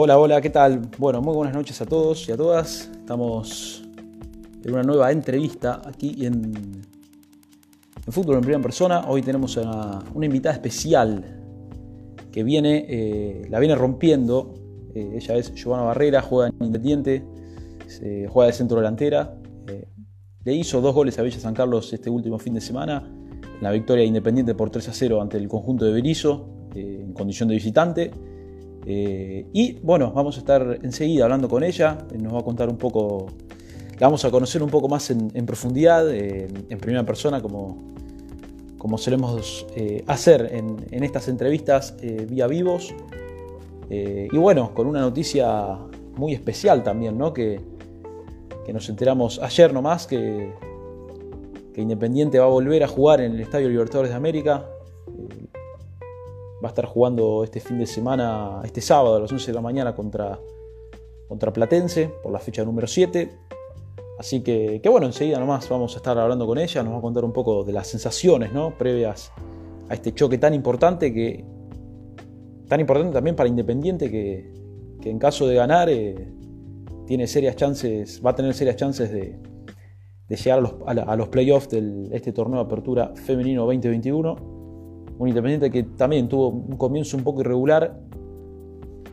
Hola, hola, ¿qué tal? Bueno, muy buenas noches a todos y a todas. Estamos en una nueva entrevista aquí en, en Fútbol en Primera Persona. Hoy tenemos a una invitada especial que viene, eh, la viene rompiendo. Eh, ella es Giovanna Barrera, juega en Independiente, juega de centro delantera. Eh, le hizo dos goles a Villa San Carlos este último fin de semana, en la victoria Independiente por 3 a 0 ante el conjunto de Berizo, en condición de visitante. Eh, y bueno, vamos a estar enseguida hablando con ella, eh, nos va a contar un poco, la vamos a conocer un poco más en, profundidad, eh, en primera persona, como, como solemos hacer en, estas entrevistas vía vivos. y bueno, con una noticia muy especial también, ¿no? Que, que nos enteramos ayer nomás que, que Independiente va a volver a jugar en el Estadio Libertadores de América va a estar jugando este fin de semana, este sábado a las 11 de la mañana contra, contra Platense por la fecha número 7. Así que, que, bueno, enseguida nomás vamos a estar hablando con ella, nos va a contar un poco de las sensaciones ¿no? previas a este choque tan importante que tan importante también para Independiente que, que en caso de ganar eh, tiene serias chances, va a tener serias chances de, llegar a los, a los playoffs de este torneo de apertura femenino 2021 un Independiente que también tuvo un comienzo un poco irregular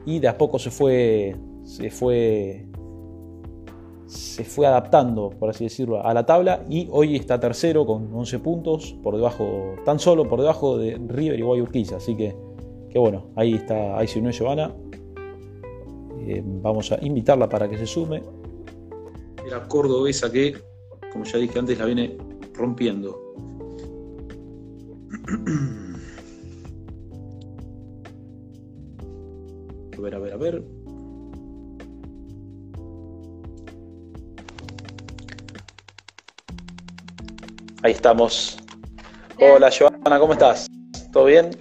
y de a poco se fue, se fue, se fue adaptando, por así decirlo, a la tabla y hoy está tercero con 11 puntos, por debajo, tan solo por debajo de River y Guayurquiza. Así que, que bueno, ahí está, ahí se unió Giovanna. Eh, vamos a invitarla para que se sume. Era cordobesa que, como ya dije antes, la viene rompiendo. ver, a ver, a ver. Ahí estamos. Hola, Joana, ¿cómo estás? ¿Todo bien?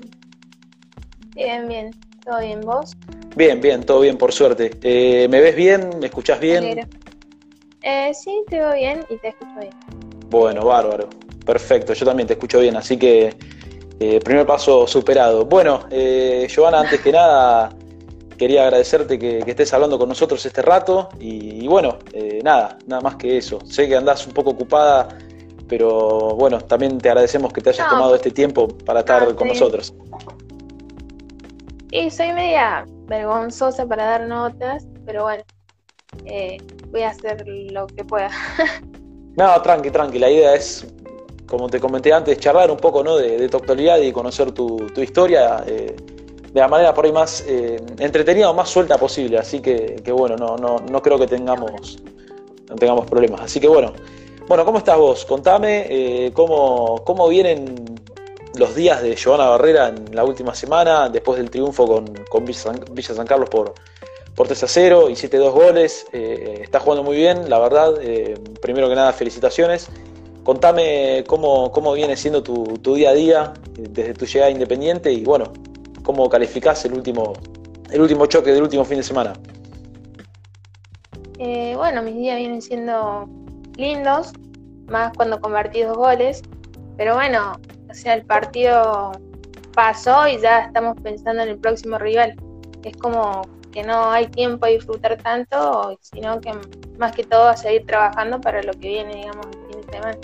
Bien, bien. ¿Todo bien? ¿Vos? Bien, bien, todo bien, por suerte. Eh, ¿Me ves bien? ¿Me escuchás bien? Eh, sí, te veo bien y te escucho bien. Bueno, bárbaro. Perfecto, yo también te escucho bien, así que eh, primer paso superado. Bueno, eh, Joana, antes que nada, quería agradecerte que, estés hablando con nosotros este rato y, bueno, eh, nada, nada más que eso. Sé que andás un poco ocupada, pero bueno, también te agradecemos que te hayas tomado este tiempo para estar con nosotros. Y soy media vergonzosa para dar notas, pero bueno, eh, voy a hacer lo que pueda. no, tranqui, tranqui, la idea es como te comenté antes, charlar un poco ¿no? de, tu actualidad y conocer tu, historia. Eh, de la manera por ahí más eh, entretenida o más suelta posible. Así que, bueno, no, no, no, creo que tengamos, no tengamos problemas. Así que bueno, bueno, ¿cómo estás vos? Contame eh, cómo, cómo vienen los días de Giovanna Barrera en la última semana, después del triunfo con, con Villa, San, Carlos por, por 3 a 0, hiciste dos goles, eh, está jugando muy bien, la verdad. Primero que nada, felicitaciones. Contame cómo, cómo viene siendo tu, tu día a día desde tu llegada Independiente y bueno, ¿Cómo calificás el último, el último choque del último fin de semana? Eh, bueno, mis días vienen siendo lindos, más cuando convertí dos goles, pero bueno, o sea, el partido pasó y ya estamos pensando en el próximo rival. Es como que no hay tiempo a disfrutar tanto, sino que más que todo a seguir trabajando para lo que viene, digamos, el fin de semana.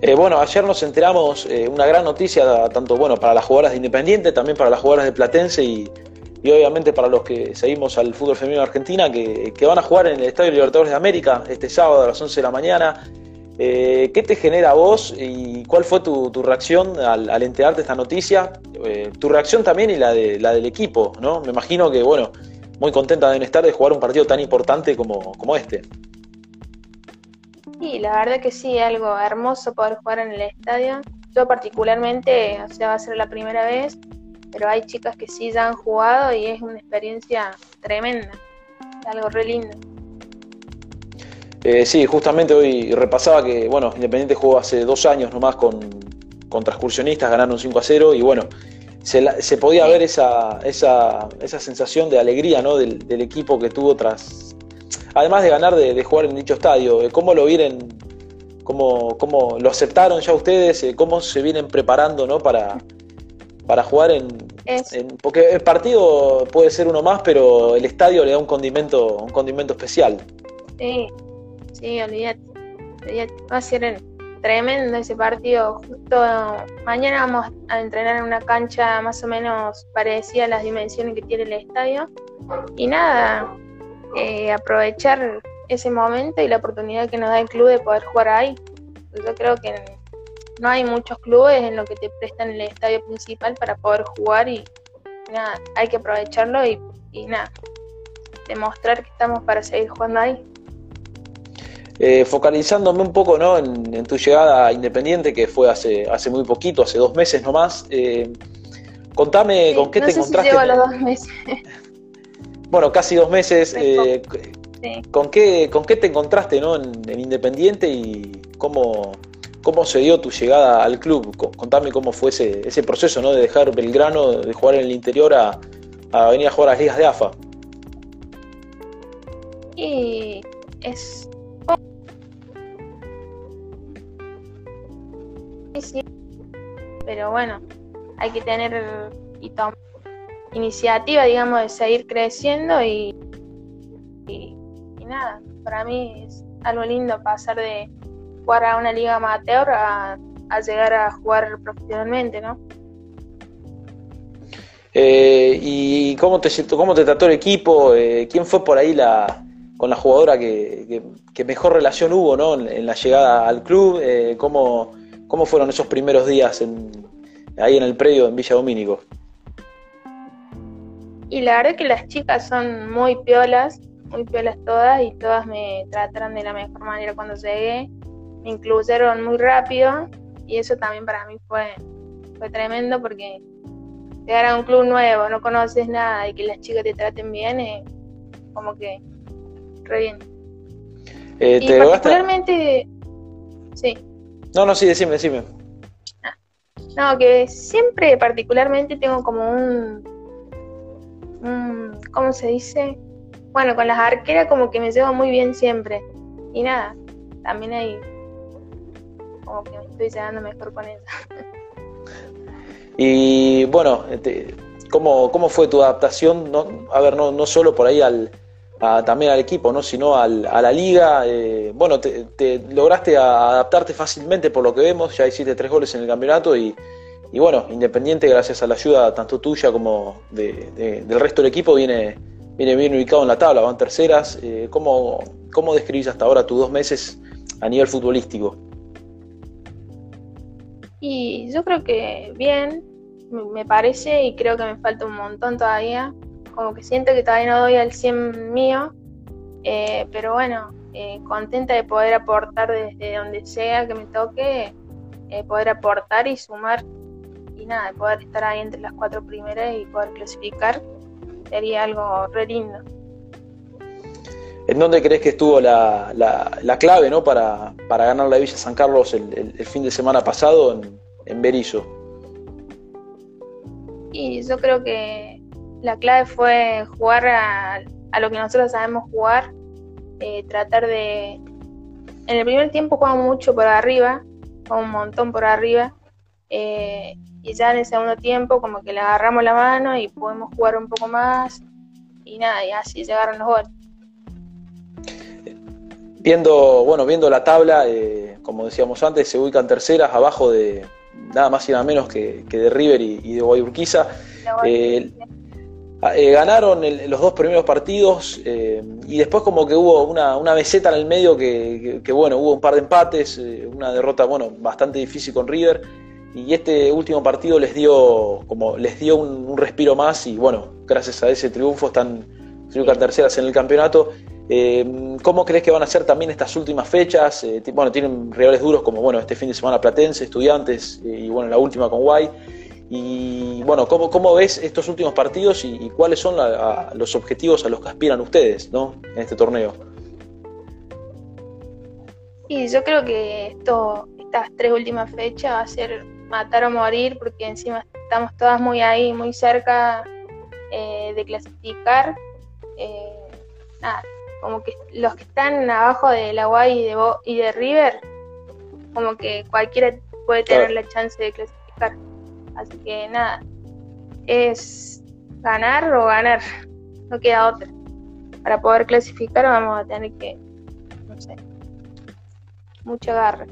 Eh, bueno, ayer nos enteramos eh, una gran noticia, tanto bueno para las jugadoras de Independiente, también para las jugadoras de Platense y, obviamente para los que seguimos al fútbol femenino de Argentina, que, van a jugar en el Estadio Libertadores de América este sábado a las 11 de la mañana. Eh, ¿Qué te genera a vos y cuál fue tu, reacción al, enterarte esta noticia? tu reacción también y la, de, la del equipo, ¿no? Me imagino que, bueno, muy contenta deben estar de jugar un partido tan importante como, como este. Sí, la verdad que sí, algo hermoso poder jugar en el estadio. Yo particularmente, o sea, va a ser la primera vez, pero hay chicas que sí ya han jugado y es una experiencia tremenda, algo re lindo. Eh, sí, justamente hoy repasaba que, bueno, Independiente jugó hace dos años nomás con, contra excursionistas, ganaron 5 a 0 y bueno, se, podía ver esa, esa, esa, sensación de alegría ¿no? del, del, equipo que tuvo tras, además de ganar de, jugar en dicho estadio, eh, ¿cómo lo vienen, cómo, cómo lo aceptaron ya ustedes? Eh, ¿Cómo se vienen preparando ¿no? para, para jugar en, porque el partido puede ser uno más, pero el estadio le da un condimento, un condimento especial. Sí, sí, olvídate. Va a ser tremendo ese partido. Justo mañana vamos a entrenar en una cancha más o menos parecida a las dimensiones que tiene el estadio. Y nada, eh, aprovechar ese momento y la oportunidad que nos da el club de poder jugar ahí. Yo creo que no hay muchos clubes en lo que te prestan el estadio principal para poder jugar y, nada, hay que aprovecharlo y, nada, demostrar que estamos para seguir jugando ahí. Eh, focalizándome un poco ¿no? en, tu llegada a Independiente, que fue hace, hace muy poquito, hace dos meses nomás. Eh, contame con qué te encontraste. los dos meses. bueno, casi dos meses. Eh, ¿con, qué, ¿Con qué te encontraste ¿no? en Independiente y cómo, ¿Cómo se dio tu llegada al club? Contame cómo fue ese, ese proceso, ¿no? De dejar Belgrano, de jugar en el interior a, venir a jugar a las ligas de AFA. Y es... Sí, pero bueno, hay que tener y tomar iniciativa, digamos, de seguir creciendo y, nada, para mí es algo lindo pasar de, jugar a una liga amateur a, llegar a jugar profesionalmente, ¿no? Eh, ¿Y cómo te, cómo te trató el equipo? Eh, ¿Quién fue por ahí la, con la jugadora que, mejor relación hubo ¿no? en, la llegada al club? Eh, ¿cómo, ¿Cómo fueron esos primeros días en, ahí en el predio en Villa Domínico? Y la verdad que las chicas son muy piolas, muy piolas todas y todas me trataron de la mejor manera cuando llegué me incluyeron muy rápido y eso también para mí fue, fue tremendo porque llegar a un club nuevo, no conoces nada y que las chicas te traten bien, es como que re bien. Eh, y particularmente, sí. No, no, sí, decime, decime. Ah, no, que siempre particularmente tengo como un, ¿cómo se dice? Bueno, con las arqueras como que me llevo muy bien siempre. Y nada, también hay como que me estoy llevando mejor con ella. Y bueno, este, ¿cómo, ¿cómo, fue tu adaptación? No, a ver, no, no solo por ahí al, también al equipo, ¿no? sino al, a la liga. Eh, bueno, te, lograste adaptarte fácilmente por lo que vemos, ya hiciste tres goles en el campeonato y, y bueno, Independiente, gracias a la ayuda tanto tuya como de, del resto del equipo, viene, viene bien ubicado en la tabla, van terceras. Eh, ¿cómo, ¿Cómo describís hasta ahora tus dos meses a nivel futbolístico? Y yo creo que bien, me parece, y creo que me falta un montón todavía. Como que siento que todavía no doy al 100 mío, eh, pero bueno, eh, contenta de poder aportar desde donde sea que me toque, eh, poder aportar y sumar, nada, de poder estar ahí entre las cuatro primeras y poder clasificar, sería algo re lindo. ¿En dónde crees que estuvo la, la, clave ¿no? para, para, ganar la Villa San Carlos el, fin de semana pasado en, en Berizo? Y yo creo que la clave fue jugar a, lo que nosotros sabemos jugar, eh, tratar de... En el primer tiempo jugamos mucho por arriba, jugamos un montón por arriba, eh, y ya en el segundo tiempo como que le agarramos la mano y pudimos jugar un poco más, y nada, y así llegaron los goles. Viendo, bueno, viendo la tabla, eh, como decíamos antes, se ubican terceras abajo de nada más y nada menos que, de River y, de Guayurquiza. Eh, eh, ganaron los dos primeros partidos y después como que hubo una, una meseta en el medio que, bueno, hubo un par de empates, una derrota bueno, bastante difícil con River y este último partido les dio como les dio un, respiro más y bueno, gracias a ese triunfo están ubican terceras en el campeonato eh, ¿Cómo crees que van a ser también estas últimas fechas? Eh, bueno, tienen rivales duros como bueno este fin de semana Platense, Estudiantes eh, y bueno la última con Guay. Y bueno, ¿cómo, cómo ves estos últimos partidos y, cuáles son los objetivos a los que aspiran ustedes ¿no? en este torneo? Y yo creo que esto, estas tres últimas fechas va a ser matar o morir porque encima estamos todas muy ahí, muy cerca de clasificar. nada, como que los que están abajo de la Guay y de, y de River, como que cualquiera puede tener la chance de clasificar. Así que nada, es ganar o ganar, no queda otra. Para poder clasificar vamos a tener que, no sé, mucho agarre.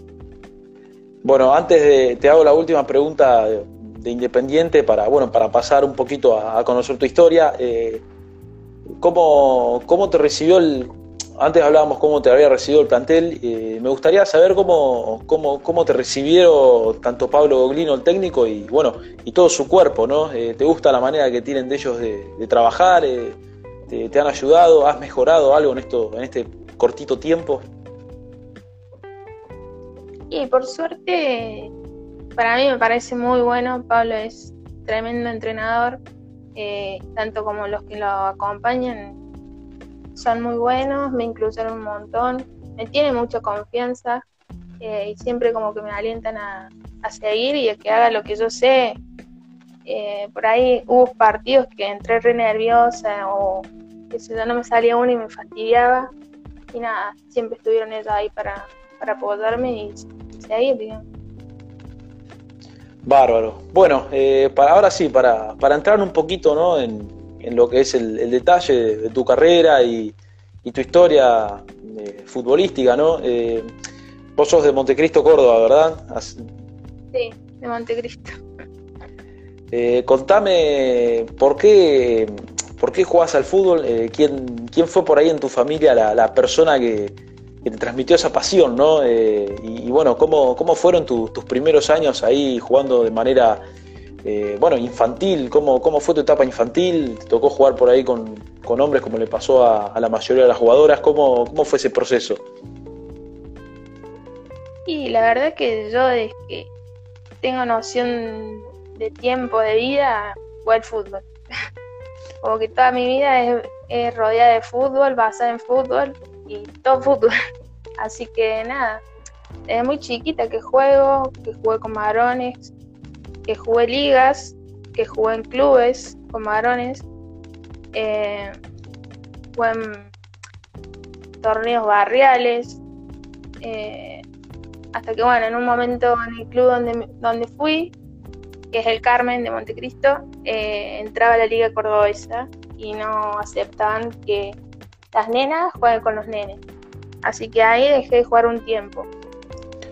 Bueno, antes de, te hago la última pregunta de, Independiente para, bueno, para pasar un poquito a, conocer tu historia. Eh, ¿cómo, ¿Cómo te recibió el, antes hablábamos cómo te había recibido el plantel. Eh, me gustaría saber cómo, cómo, cómo, te recibieron tanto Pablo Goglino, el técnico, y bueno, y todo su cuerpo, ¿no? Eh, ¿Te gusta la manera que tienen de ellos de, trabajar? Eh, te, han ayudado? ¿Has mejorado algo en esto, en este cortito tiempo? Y por suerte, para mí me parece muy bueno. Pablo es tremendo entrenador, tanto como los que lo acompañan son muy buenos, me incluyen un montón, me tienen mucha confianza eh, y siempre como que me alientan a, seguir y a que haga lo que yo sé. Eh, por ahí hubo partidos que entré re nerviosa o que si yo no me salía uno y me fastidiaba y nada, siempre estuvieron ellos ahí para, para apoyarme y, seguir, digamos. Bárbaro. Bueno, eh, para, ahora sí, para, para entrar un poquito ¿no? en, en lo que es el, detalle de, tu carrera y, tu historia eh, futbolística, ¿no? Eh, vos sos de Montecristo, Córdoba, ¿verdad? Sí, de Montecristo. Eh, contame por qué, por qué jugás al fútbol, ¿quién, quién fue por ahí en tu familia la, persona que, te transmitió esa pasión, ¿no? Y, bueno, ¿cómo, cómo fueron tus primeros años ahí jugando de manera eh, bueno, infantil, ¿cómo, ¿cómo fue tu etapa infantil? ¿Te tocó jugar por ahí con, hombres como le pasó a, la mayoría de las jugadoras? ¿Cómo, ¿Cómo fue ese proceso? Y la verdad que yo desde que tengo noción de tiempo, de vida, juego al fútbol. Como que toda mi vida es, rodeada de fútbol, basada en fútbol y todo fútbol. Así que nada, desde muy chiquita que juego, que jugué con varones, que jugué ligas, que jugué en clubes con varones, eh, jugué en torneos barriales, eh, hasta que bueno, en un momento en el club donde, donde fui, que es el Carmen de Montecristo, eh, entraba a la liga cordobesa y no aceptaban que las nenas jueguen con los nenes. Así que ahí dejé de jugar un tiempo.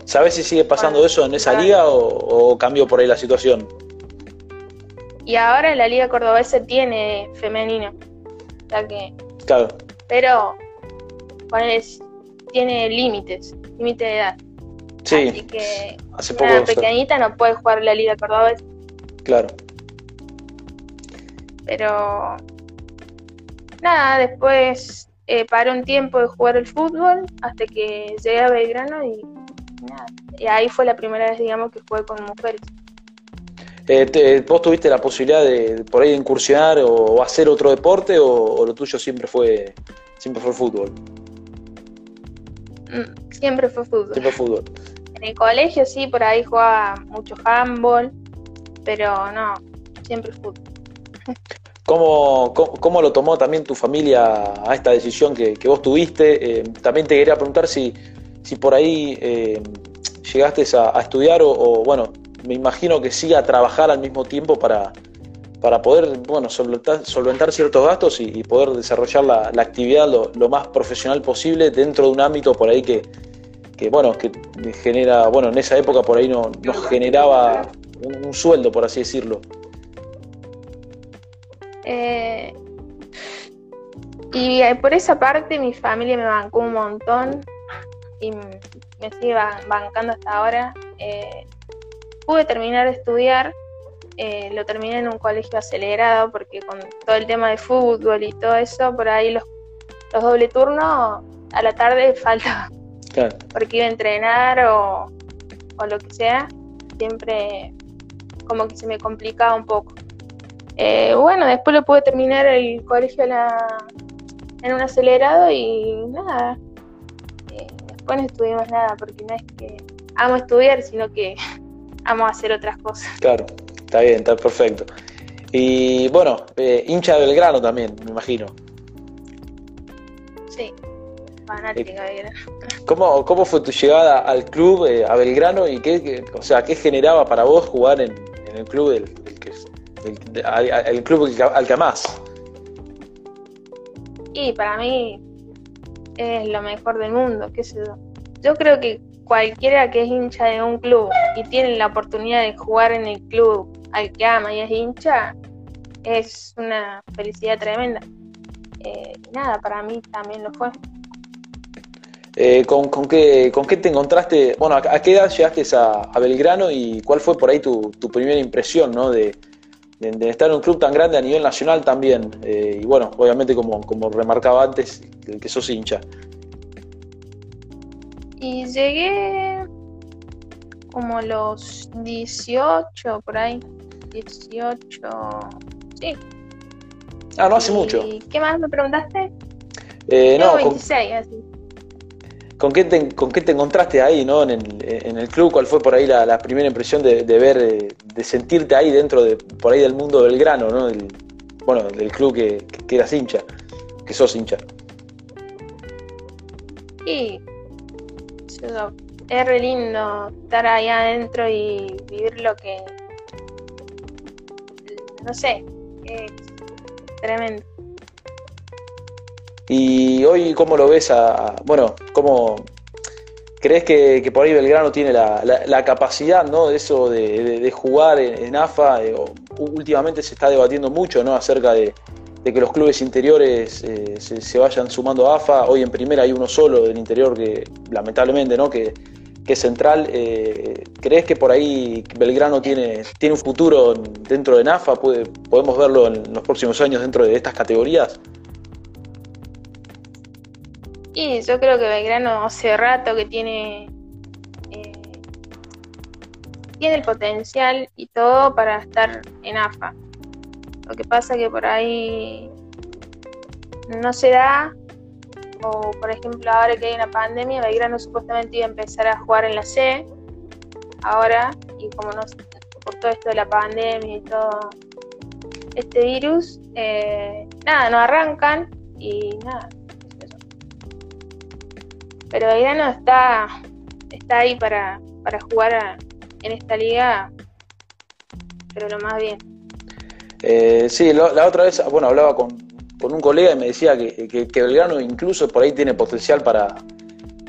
¿Sabes si sigue pasando eso en esa liga o, cambió por ahí la situación? Y ahora la liga cordobesa tiene femenino. O sea que. Claro. Pero tiene límites, límite de edad. Sí. Así que hace poco, una pequeñita no puede jugar la liga cordobesa. Claro. Pero nada, después eh, paré un tiempo de jugar el fútbol hasta que llegué a Belgrano y y ahí fue la primera vez, digamos, que jugué con mujeres. Eh, ¿Vos tuviste la posibilidad de por ahí incursionar o, hacer otro deporte o, lo tuyo siempre fue siempre fue el fútbol? Mm, siempre fue fútbol. Siempre fútbol. En el colegio sí, por ahí jugaba mucho handball, pero no, siempre fútbol. ¿Cómo, cómo, lo tomó también tu familia a esta decisión que, vos tuviste? Eh, también te quería preguntar si si por ahí eh, llegaste a, estudiar o, bueno, me imagino que sí a trabajar al mismo tiempo para, para poder, bueno, solventar, ciertos gastos y, poder desarrollar la, actividad lo, más profesional posible dentro de un ámbito por ahí que, bueno, que genera, bueno, en esa época por ahí no, nos generaba un, sueldo, por así decirlo. Eh, y por esa parte mi familia me bancó un montón y me sigue bancando hasta ahora. Eh, pude terminar de estudiar, eh, lo terminé en un colegio acelerado porque con todo el tema de fútbol y todo eso, por ahí los, los doble turnos a la tarde falta. Porque iba a entrenar o, lo que sea, siempre como que se me complicaba un poco. Eh, bueno, después lo pude terminar el colegio en un acelerado y nada, después no estudiamos nada, porque no es que amo estudiar, sino que amo hacer otras cosas. Claro, está bien, está perfecto. Y bueno, eh, hincha de Belgrano también, me imagino. Sí, fanática de Belgrano. ¿Cómo, ¿Cómo fue tu llegada al club, eh, a Belgrano, y qué, o sea, qué generaba para vos jugar en, el club del, que el, club al que más. Y para mí es lo mejor del mundo, qué sé yo. Yo creo que cualquiera que es hincha de un club y tiene la oportunidad de jugar en el club al que ama y es hincha, es una felicidad tremenda. Eh, nada, para mí también lo fue. Eh, ¿con, con, qué, ¿Con qué te encontraste? Bueno, ¿a, qué edad llegaste a, Belgrano y cuál fue por ahí tu, primera impresión ¿no? de, estar en un club tan grande a nivel nacional también? Eh, y bueno, obviamente como, como remarcaba antes, el que sos hincha. Y llegué como a los 18, por ahí. 18, sí. Ah, no hace mucho. ¿Qué más me preguntaste? Eh, no, 26, así. ¿Con qué, te, ¿Con qué te encontraste ahí, no? En el, club, ¿cuál fue por ahí la, primera impresión de, ver, eh, de sentirte ahí dentro de, por ahí del mundo del grano, ¿no? bueno, del club que, que, eras hincha, que sos hincha. Y es re lindo estar ahí adentro y vivir lo que, no sé, es tremendo. Y hoy, ¿cómo lo ves? A, bueno, ¿cómo crees que, por ahí Belgrano tiene la, capacidad, ¿no? De eso de, jugar en, AFA. Eh, últimamente se está debatiendo mucho, ¿no? Acerca de, que los clubes interiores eh, se, vayan sumando a AFA. Hoy en primera hay uno solo del interior que, lamentablemente, ¿no? Que, es central. Eh, ¿Crees que por ahí Belgrano tiene, tiene un futuro dentro de NAFA? ¿Puede, ¿Podemos verlo en los próximos años dentro de estas categorías? Y yo creo que Belgrano hace rato que tiene, eh, tiene el potencial y todo para estar en AFA. Lo que pasa que por ahí no se da, o por ejemplo ahora que hay una pandemia, Belgrano supuestamente iba a empezar a jugar en la C, ahora, y como no por todo esto de la pandemia y todo este virus, eh, nada, no arrancan y nada, pero Belgrano está, está ahí para, jugar en esta liga, pero lo más bien. Eh, sí, la otra vez, bueno, hablaba con, un colega y me decía que, que, Belgrano incluso por ahí tiene potencial para,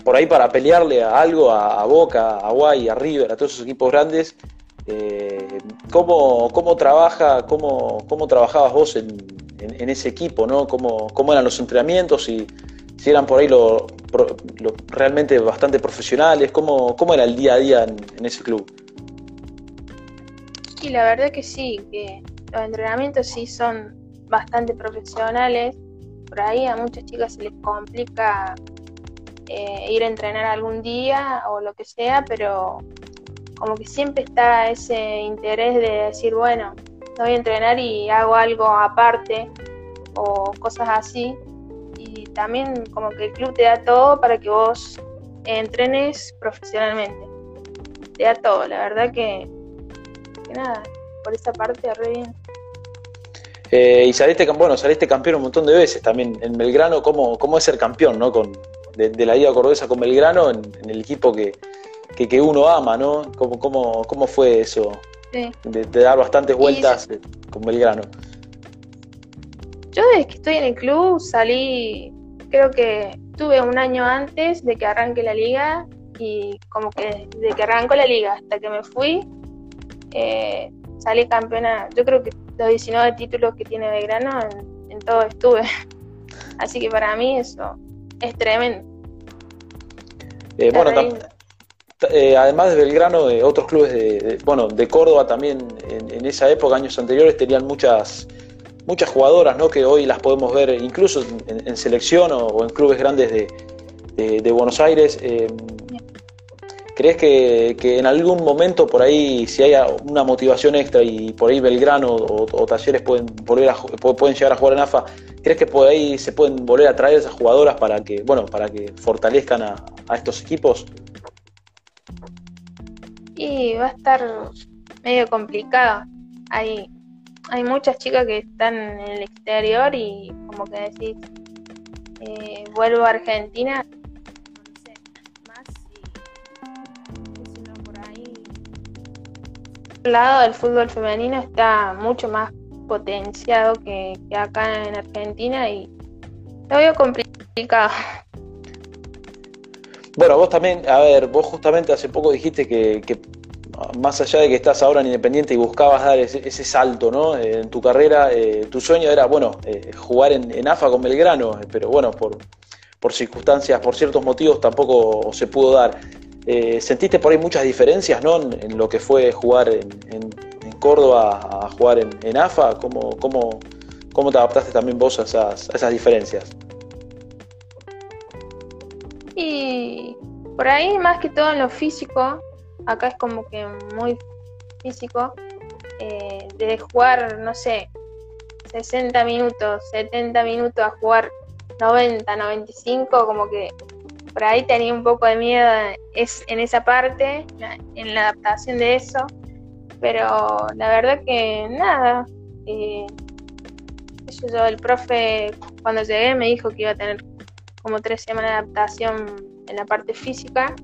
por ahí para pelearle a algo, a, Boca, a Guay, a River, a todos esos equipos grandes. Eh, ¿cómo, trabaja, cómo, cómo trabajabas vos en, ese equipo, ¿no? ¿Cómo, ¿Cómo, eran los entrenamientos? Y, si eran por ahí lo, realmente bastante profesionales, ¿cómo, ¿cómo, era el día a día en, ese club? Sí, la verdad que sí, que los entrenamientos sí son bastante profesionales. Por ahí a muchas chicas se les complica eh, ir a entrenar algún día o lo que sea, pero como que siempre está ese interés de decir, bueno, voy a entrenar y hago algo aparte o cosas así también como que el club te da todo para que vos entrenes profesionalmente. Te da todo, la verdad que, nada, por esa parte re bien. Eh, y saliste, bueno, saliste campeón un montón de veces también en Belgrano. ¿Cómo, cómo es ser campeón ¿no? Con, de, la Liga Cordobesa con Belgrano en, el equipo que, que, uno ama? ¿no? ¿Cómo, cómo, cómo fue eso? De, dar bastantes vueltas con Belgrano. Yo desde que estoy en el club salí creo que tuve un año antes de que arranque la liga y como que desde que arrancó la liga hasta que me fui, eh, salí campeona. Yo creo que los 19 títulos que tiene Belgrano, en, en todo estuve. Así que para mí eso es tremendo. Eh, bueno, eh, además de Belgrano, otros clubes de, bueno, de Córdoba también en, esa época, años anteriores, tenían muchas muchas jugadoras ¿no? que hoy las podemos ver incluso en, selección o, en clubes grandes de, Buenos Aires. Eh, ¿Crees que, en algún momento por ahí, si hay una motivación extra y por ahí Belgrano o, Talleres pueden volver a, pueden llegar a jugar en AFA, ¿crees que por ahí se pueden volver a traer esas jugadoras para que, bueno, para que fortalezcan a, a estos equipos? Y va a estar medio complicado. Hay hay muchas chicas que están en el exterior y como que decís, eh, vuelvo a Argentina, más y por ahí lado del fútbol femenino está mucho más potenciado que, acá en Argentina y lo veo complicado. Bueno, vos también, a ver, vos justamente hace poco dijiste que, más allá de que estás ahora en Independiente y buscabas dar ese, salto ¿no? Eh, en tu carrera, eh, tu sueño era, bueno, eh, jugar en, AFA con Belgrano, pero bueno, por, por circunstancias, por ciertos motivos tampoco se pudo dar. ¿Sentiste por ahí muchas diferencias ¿no? en, lo que fue jugar en, Córdoba a jugar en, AFA? ¿Cómo, cómo, cómo te adaptaste también vos a esas, a esas diferencias? Y por ahí, más que todo en lo físico, acá es como que muy físico, eh, de jugar, no sé, 60 minutos, 70 minutos a jugar 90, 95, como que por ahí tenía un poco de miedo es, en esa parte, en la adaptación de eso, pero la verdad que nada, eh, yo, el profe cuando llegué me dijo que iba a tener como tres semanas de adaptación en la parte física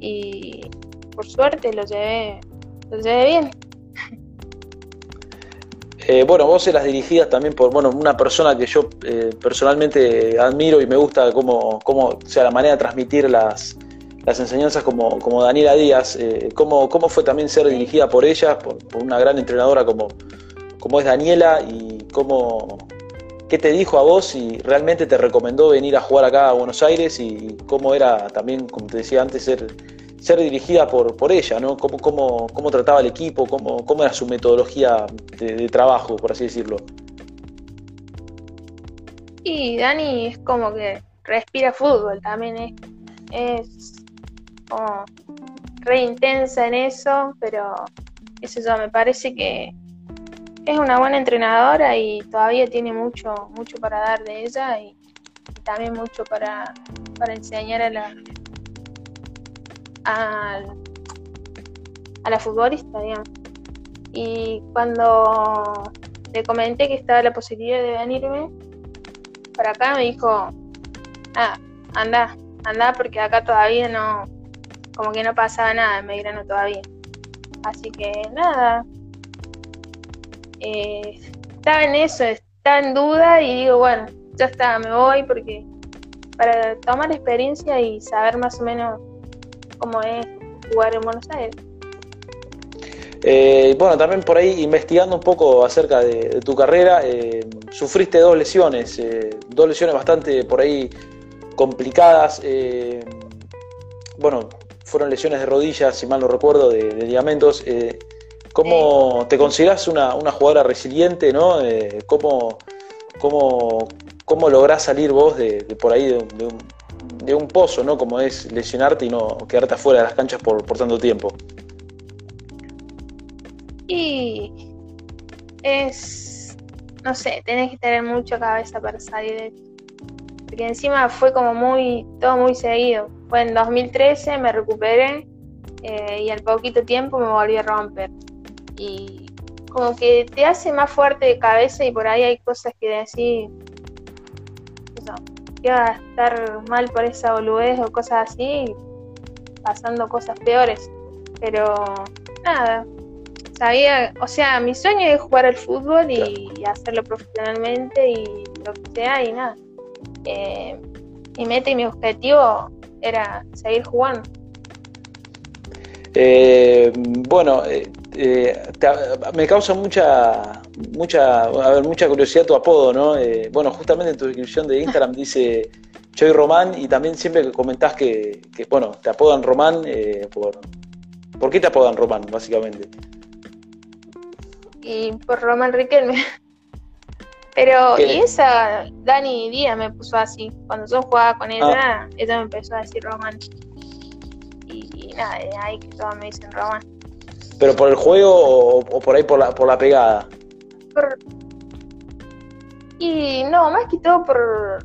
y por suerte lo llevé, lo llevé bien. Eh, bueno, vos eras dirigida también por bueno, una persona que yo eh, personalmente admiro y me gusta cómo, cómo sea, la manera de transmitir las, las enseñanzas como, como Daniela Díaz. Eh, cómo, ¿Cómo fue también ser dirigida por ella, por, por, una gran entrenadora como, como es Daniela y cómo, ¿Qué te dijo a vos y realmente te recomendó venir a jugar acá a Buenos Aires y cómo era también, como te decía antes, ser, ser dirigida por, por ella, ¿no? ¿Cómo, cómo, cómo trataba el equipo, cómo, cómo era su metodología de, trabajo, por así decirlo? Y Dani es como que respira fútbol también, es, es como re intensa en eso, pero eso me parece que es una buena entrenadora y todavía tiene mucho, mucho para dar de ella y, también mucho para, para enseñar a la a, a la futbolista, digamos. Y cuando le comenté que estaba la posibilidad de venirme para acá, me dijo, ah, anda, anda porque acá todavía no, como que no pasaba nada en Belgrano todavía. Así que nada, eh, estaba en eso, estaba en duda y digo, bueno, ya está, me voy porque para tomar experiencia y saber más o menos cómo es jugar en Buenos Aires. Eh, bueno, también por ahí investigando un poco acerca de, tu carrera, eh, sufriste dos lesiones, dos lesiones bastante por ahí complicadas. bueno, fueron lesiones de rodillas, si mal no recuerdo, de, de ligamentos. ¿Cómo te consideras una, jugadora resiliente, no? Eh, ¿cómo, cómo, lográs salir vos de, por ahí de, un, pozo, ¿no? Como es lesionarte y no quedarte afuera de las canchas por, tanto tiempo. Y es, no sé, tenés que tener mucha cabeza para salir de esto. Porque encima fue como muy, todo muy seguido. Fue en 2013, me recuperé eh, y al poquito tiempo me volví a romper y como que te hace más fuerte de cabeza y por ahí hay cosas que decís, va a estar mal por esa boludez o cosas así, pasando cosas peores. Pero nada, sabía, o sea, mi sueño es jugar al fútbol y, hacerlo profesionalmente y lo que sea y nada. Eh, mi meta y mi objetivo era seguir jugando. Eh, bueno, eh, eh, me causa mucha, mucha, a ver, mucha curiosidad tu apodo, ¿no? Eh, bueno, justamente en tu descripción de Instagram dice Choy Román y también siempre comentás que, que bueno, te apodan Román eh, por... ¿Por qué te apodan Román, básicamente? Y por Román Riquelme. Pero, y esa, Dani Díaz me puso así. Cuando yo jugaba con ella, ah. ella me empezó a decir Román. Y, nada, ahí que todos me dicen Román. ¿Pero por el juego o, por ahí por la, por la pegada? Y no, más que todo por...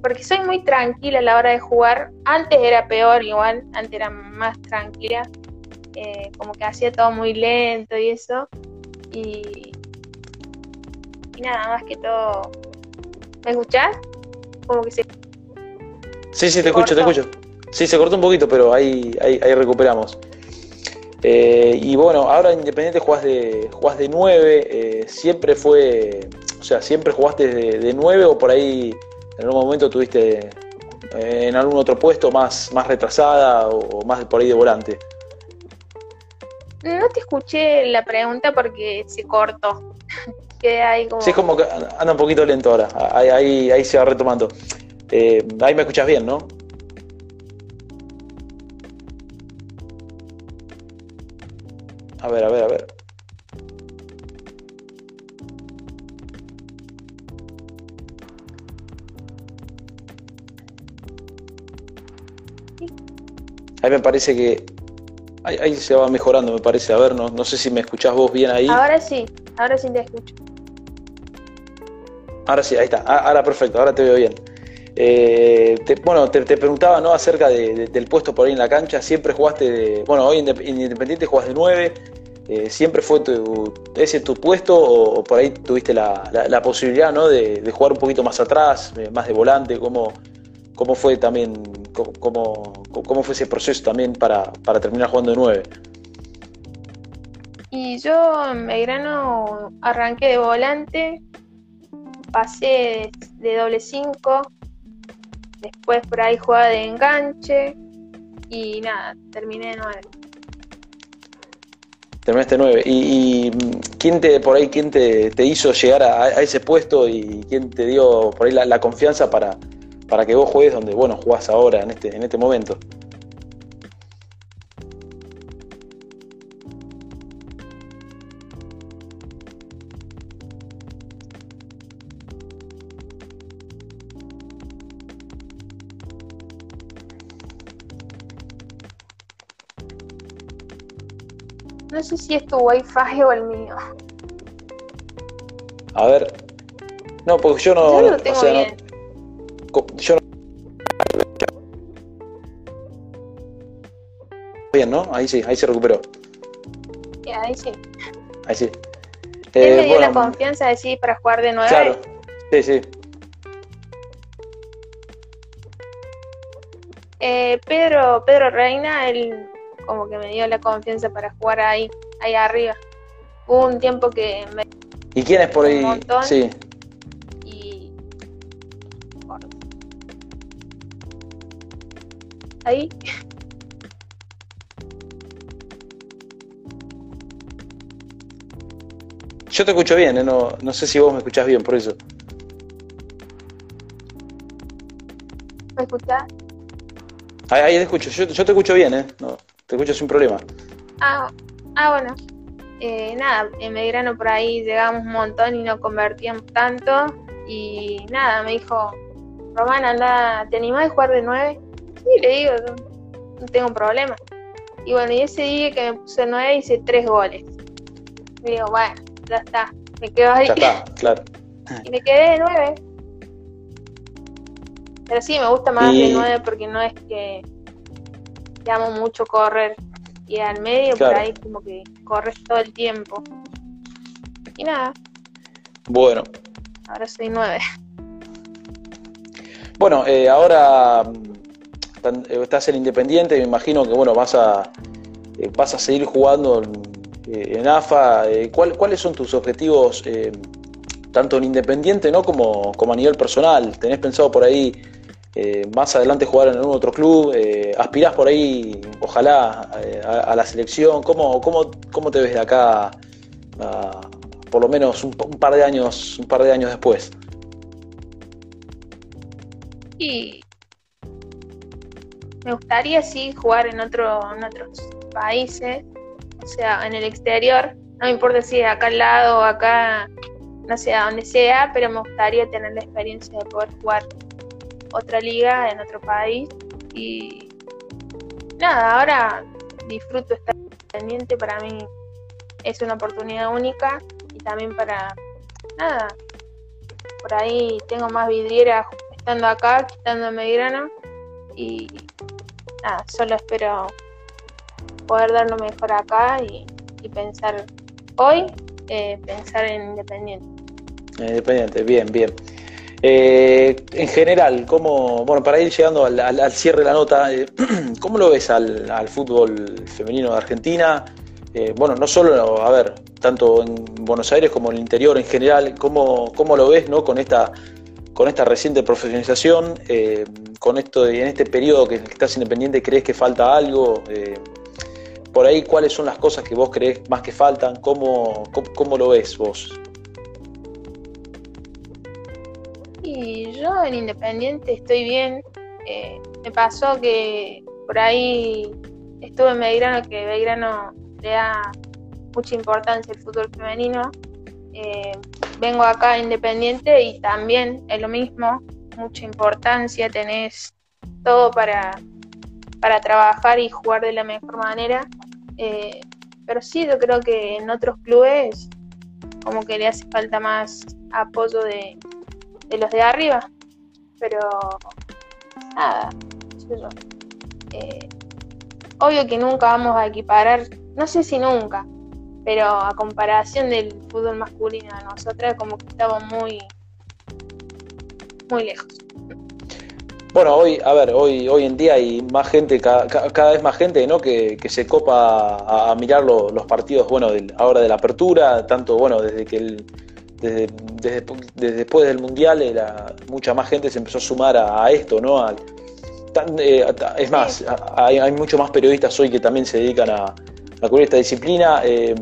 Porque soy muy tranquila a la hora de jugar. Antes era peor igual, antes era más tranquila. Eh, como que hacía todo muy lento y eso. Y, y nada, más que todo... ¿Me escuchás? Como que se... Sí, sí, te escucho, te escucho. Sí, se cortó un poquito, pero ahí, ahí, ahí recuperamos. Eh, y bueno, ahora Independiente jugás de, jugás de 9, eh, siempre fue, o sea, siempre jugaste de, de 9 o por ahí en algún momento tuviste eh, en algún otro puesto más, más retrasada o, más por ahí de volante. No te escuché la pregunta porque se cortó. Ahí como... Sí, es como que anda un poquito lento ahora. Ahí, ahí, ahí se va retomando. Eh, ahí me escuchas bien, ¿no? A ver, a ver, a ver. Ahí me parece que ahí, se va mejorando, me parece. A ver, no, no sé si me escuchás vos bien ahí. Ahora sí, ahora sí te escucho. Ahora sí, ahí está. Ah, ahora perfecto, ahora te veo bien. Eh, bueno, te, preguntaba ¿no? acerca del puesto por ahí en la cancha. Siempre jugaste, de, bueno, hoy en Independiente jugás de 9. Eh, ¿Siempre fue ese tu puesto o, por ahí tuviste la, posibilidad ¿no? de, jugar un poquito más atrás, eh, más de volante? ¿Cómo, cómo fue también cómo, cómo fue ese proceso también para, terminar jugando de 9? Y yo en Belgrano arranqué de volante, pasé de doble 5, después por ahí jugaba de enganche y nada, terminé de 9. Terminaste 9. ¿Y, quién te, por ahí, quién te, hizo llegar a, ese puesto y quién te dio por ahí la confianza para, para que vos juegues donde, bueno, jugás ahora, en este, en este momento. Sé si es tu wifi o el mío. A ver. No, porque yo no. Yo lo tengo bien yo bien, ¿no? Ahí sí, ahí se recuperó. ahí sí. Ahí sí. Él me dio la confianza de sí para jugar de nuevo. Claro, sí, sí. Eh, Pedro, Pedro Reina, él como que me dio la confianza para jugar ahí, ahí arriba. Hubo un tiempo que me... ¿Y quién es por ahí? Sí. ahí. Yo te escucho bien, ¿eh? no, no sé si vos me escuchás bien, por eso. ¿Me escuchás? Ahí, ahí te escucho, yo, te escucho bien, ¿eh? No, te escucho sin problema. Ah, ah bueno. Eh, nada, en Belgrano por ahí llegamos un montón y no convertíamos tanto. Y nada, me dijo, Román, anda, ¿te animás a jugar de nueve? Sí, le digo, no, tengo problema. Y bueno, y ese día que me puse nueve hice tres goles. Y digo, bueno, ya está, me quedo ahí. Ya está, claro. Y me quedé de nueve. Pero sí, me gusta más de nueve porque no es que llamo mucho correr. Y al medio por ahí como que corres todo el tiempo. Y nada. Bueno. Ahora soy nueve. Bueno, eh, ahora eh, estás en Independiente, me imagino que bueno, vas a, eh, vas a seguir jugando en, AFA. Eh, ¿Cuáles son tus objetivos tanto en Independiente ¿no? como, como a nivel personal? ¿Tenés pensado por ahí más adelante jugar en algún otro club? ¿Aspirás por ahí, ojalá, a, la selección? ¿Cómo, cómo, cómo te ves de acá? por lo menos un, par de años un par de años después y me gustaría sí jugar en, otro, en otros países, o sea, en el exterior. No me importa si es acá al lado o acá, no sé, a donde sea, pero me gustaría tener la experiencia de poder jugar otra liga en otro país. Y nada, ahora disfruto estar pendiente, para mí es una oportunidad única y también para, nada, por ahí tengo más vidriera estando acá, estando en Medigrano y nada, solo espero poder dar lo mejor acá y, pensar hoy, eh, pensar en Independiente. Independiente, bien, bien. Eh, en general, ¿cómo, bueno, para ir llegando al, cierre de la nota, eh, ¿cómo lo ves al, fútbol femenino de Argentina? Eh, bueno, no solo, a ver, tanto en Buenos Aires como en el interior en general, ¿cómo, cómo lo ves ¿no? con, esta, con esta reciente profesionalización? con esto en este periodo que estás independiente, ¿crees que falta algo? por ahí, ¿cuáles son las cosas que vos crees más que faltan? cómo, cómo lo ves vos? Y yo en Independiente estoy bien. Eh, me pasó que por ahí estuve en Belgrano, que Belgrano le da mucha importancia al fútbol femenino. Eh, vengo acá Independiente y también es lo mismo, mucha importancia, tenés todo para, para trabajar y jugar de la mejor manera. Eh, pero sí, yo creo que en otros clubes como que le hace falta más apoyo de, de los de arriba. Pero nada, eh, obvio que nunca vamos a equiparar, no sé si nunca, pero a comparación del fútbol masculino de nosotras, como que estamos muy, muy lejos. Bueno, hoy, a ver, hoy, hoy en día hay más gente, cada, vez más gente, ¿no? Que, se copa a, mirar los partidos, bueno, ahora de la apertura, tanto, bueno, desde que el, desde, después del Mundial era, mucha más gente se empezó a sumar a, esto, ¿no? Eh, es más, hay, muchos más periodistas hoy que también se dedican a, cubrir esta disciplina. Eh,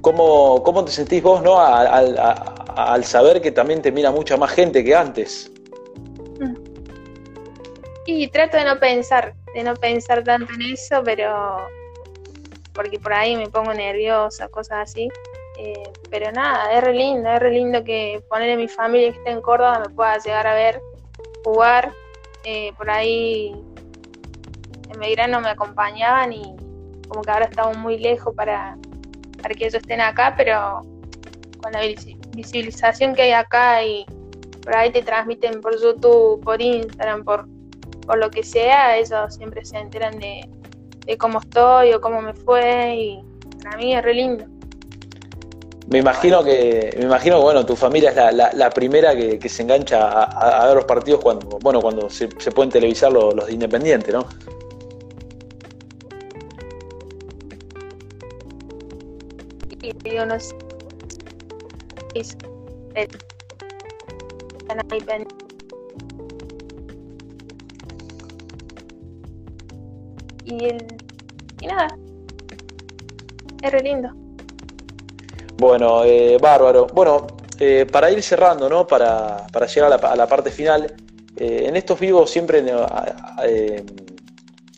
¿cómo, te sentís vos, ¿no? Al, saber que también te mira mucha más gente que antes. Y trato de no pensar, de no pensar tanto en eso, pero porque por ahí me pongo nerviosa, cosas así. Eh, pero nada, es re lindo, es re lindo que ponerle mi familia que está en Córdoba me pueda llegar a ver jugar. Eh, por ahí en Belgrano me acompañaban y como que ahora estamos muy lejos para, para que ellos estén acá, pero con la visibilización que hay acá y por ahí te transmiten por YouTube, por Instagram, por, por lo que sea, ellos siempre se enteran de, de cómo estoy o cómo me fue y para mí es re lindo. Me imagino que, me imagino bueno, tu familia es la, primera que, se engancha a, ver los partidos cuando, bueno, cuando se, pueden televisar los, de Independiente, ¿no? Y, el, y nada, es re lindo. Bueno, eh, bárbaro. Bueno, eh, para ir cerrando, ¿no? Para, llegar a la, parte final, eh, en estos vivos siempre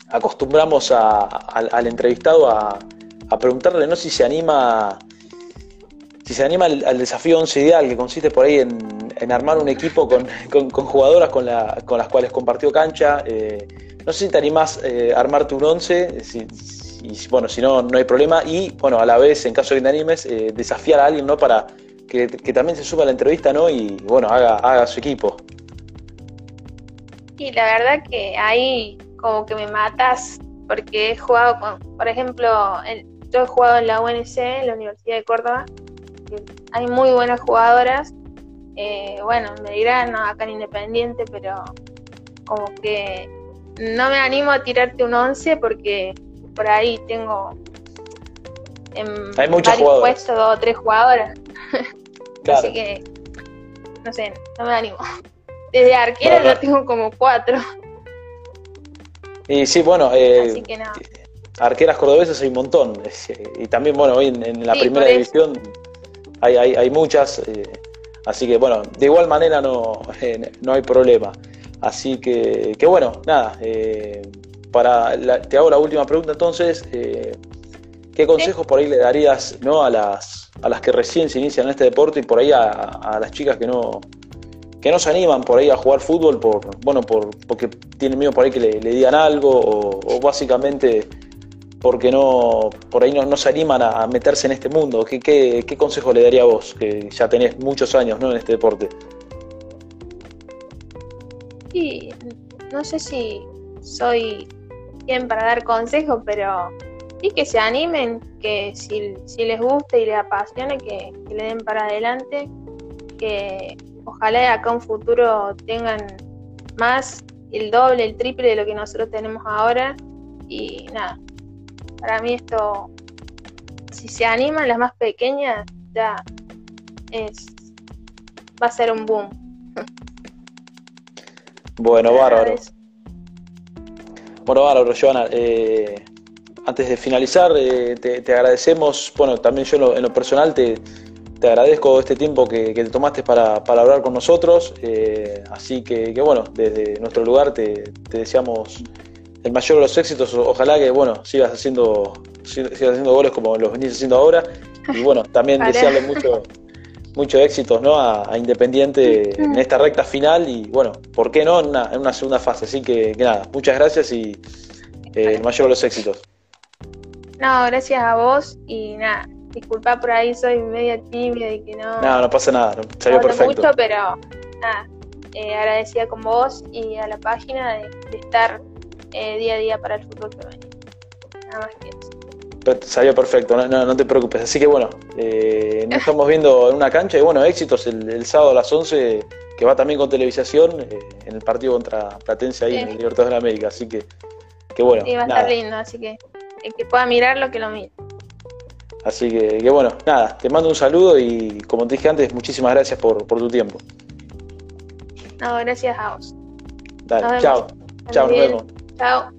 acostumbramos al, entrevistado a, preguntarle, ¿no? Si se anima, si se anima al, desafío 11 ideal, que consiste por ahí en, armar un equipo con, jugadoras con, las cuales compartió cancha. no sé si te animás a armarte un 11, y bueno, si no, no hay problema. Y bueno, a la vez, en caso de que te animes, eh, desafiar a alguien, ¿no? Para que, también se suba a la entrevista, ¿no? Y bueno, haga, haga su equipo. Y la verdad que ahí como que me matas, porque he jugado con, por ejemplo, yo he jugado en la UNC, en la Universidad de Córdoba, hay muy buenas jugadoras. Eh, bueno, me dirán acá en Independiente, pero como que no me animo a tirarte un 11 porque por ahí tengo en Hay muchos varios puestos dos o tres jugadoras. Así que, no sé, no me animo. Desde arquera lo tengo como cuatro. Y sí, bueno, eh, Así que arqueras cordobesas hay un montón. Eh, y también, bueno, hoy en, la primera división hay, hay, hay, muchas. Eh, así que, bueno, de igual manera no, no hay problema. Así que, que bueno, nada. Eh, te hago la última pregunta entonces. Eh, ¿Qué consejos por ahí le darías ¿no? a, las, a las que recién se inician en este deporte y por ahí a, las chicas que no, que no se animan por ahí a jugar fútbol por, bueno, por, porque tienen miedo por ahí que le, digan algo o, básicamente porque no, por ahí no, se animan a, meterse en este mundo? ¿Qué, qué, qué consejo le daría a vos, que ya tenés muchos años ¿no? en este deporte? Sí, no sé si soy para dar consejos, pero sí que se animen, que si, les gusta y les apasiona, que, le den para adelante, que ojalá acá un futuro tengan más, el doble, el triple de lo que nosotros tenemos ahora. Y nada, para mí esto, si se animan las más pequeñas, ya es, va a ser un boom. Bueno, bárbaro. Bueno, bárbaro, Joana. Eh, antes de finalizar, eh, te, agradecemos, bueno, también yo en lo, personal te, agradezco este tiempo que, te tomaste para, hablar con nosotros, eh, así que, bueno, desde nuestro lugar te, deseamos el mayor de los éxitos, ojalá que, bueno, sigas haciendo, sigas haciendo goles como los venís haciendo ahora, y bueno, también desearle mucho, mucho éxitos ¿no? a, Independiente en esta recta final y bueno, ¿por qué no en una, segunda fase? Así que, nada, muchas gracias y eh, el mayor de los éxitos. No, gracias a vos y nada, disculpa por ahí, soy media tímida y que no. No, no pasa nada, salió perfecto. mucho, pero nada, eh, agradecida con vos y a la página de, estar eh, día a día para el fútbol femenino. Nada más que eso. Salió perfecto, no, no, te preocupes. Así que bueno, eh, nos estamos viendo en una cancha y bueno, éxitos el, sábado a las 11, que va también con televisación eh, en el partido contra Platense ahí en el Libertadores de la América. Así que, que bueno. Sí, va a estar lindo, así que el que pueda mirarlo, que lo mire. Así que, que, bueno, nada, te mando un saludo y como te dije antes, muchísimas gracias por, tu tiempo. No, gracias a vos. Dale, chao. Chao, nos vemos. Chao.